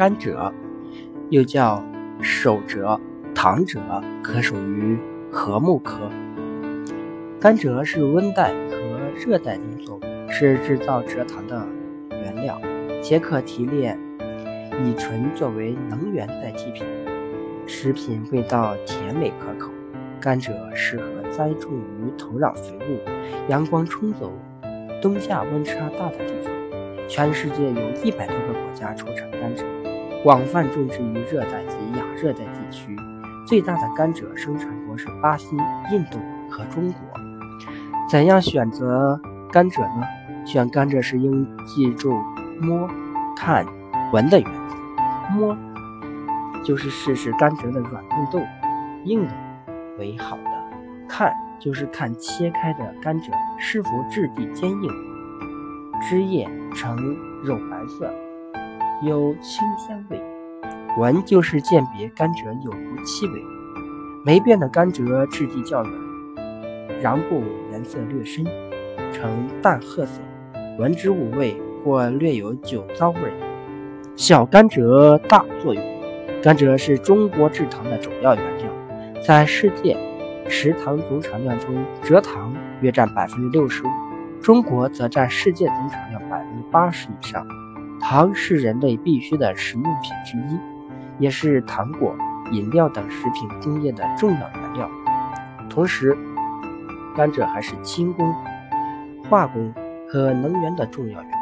甘蔗，又叫手蔗、糖蔗，可属于禾木科。甘蔗是温带和热带林作物，是制造蔗糖的原料，且可提炼乙醇作为能源代替品。食品味道甜美可口。甘蔗适合栽种于土壤肥沃、阳光充足、冬夏温差大的地方。全世界有一百多个国家出产甘蔗，广泛种植于热带及亚热带地区。最大的甘蔗生产国是巴西、印度和中国。怎样选择甘蔗呢？选甘蔗时应记住摸、看、闻的原则。摸就是试试甘蔗的软硬度，硬的。为好的，看就是看切开的甘蔗是否质地坚硬，汁液呈肉白色，有清香味；闻就是鉴别甘蔗有无气味。霉变的甘蔗质地较软，瓤部颜色略深，呈淡褐色，闻之无味或略有酒糟味。小甘蔗大作用，甘蔗是中国制糖的主要原料。在世界食糖总产量中，蔗糖约占百分之六十五，中国则占世界总产量百分之八十以上。糖是人类必需的食用品之一，也是糖果、饮料等食品工业的重要原料。同时，甘蔗还是轻工、化工和能源的重要原料。